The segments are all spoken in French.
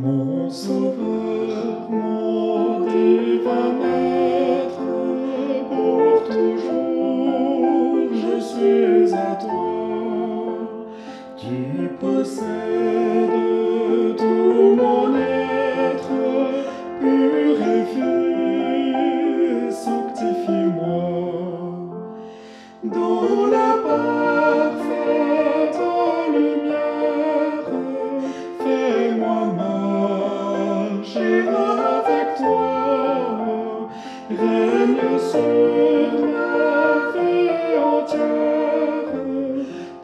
Mon sauveur, mon divin maître, pour toujours je suis à toi. Tu possèdes tout mon être, Purifie, sanctifie-moi dans la paix. Régnes sur ma vie entière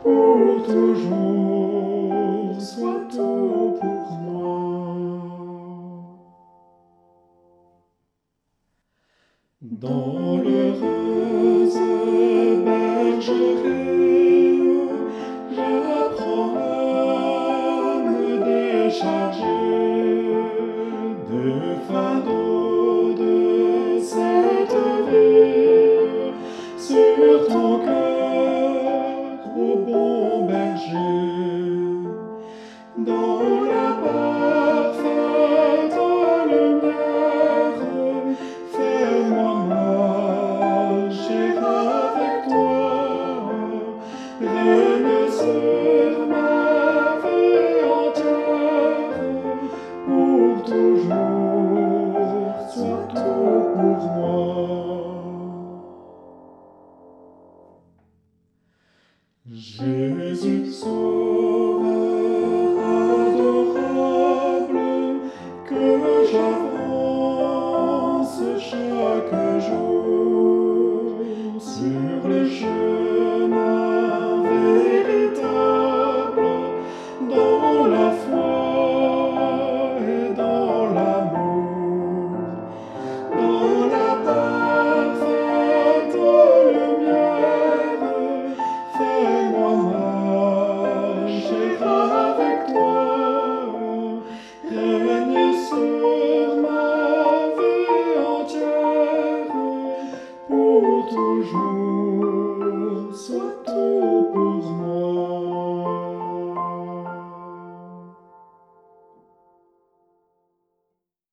pour toujours soit tout pour moi. Dans le rose je j'apprends à me décharger. Dans la parfaite dans la lumière, fais-moi marcher avec toi. Rien ne sera perdu pour toujours. Sois pour moi, Jésus. je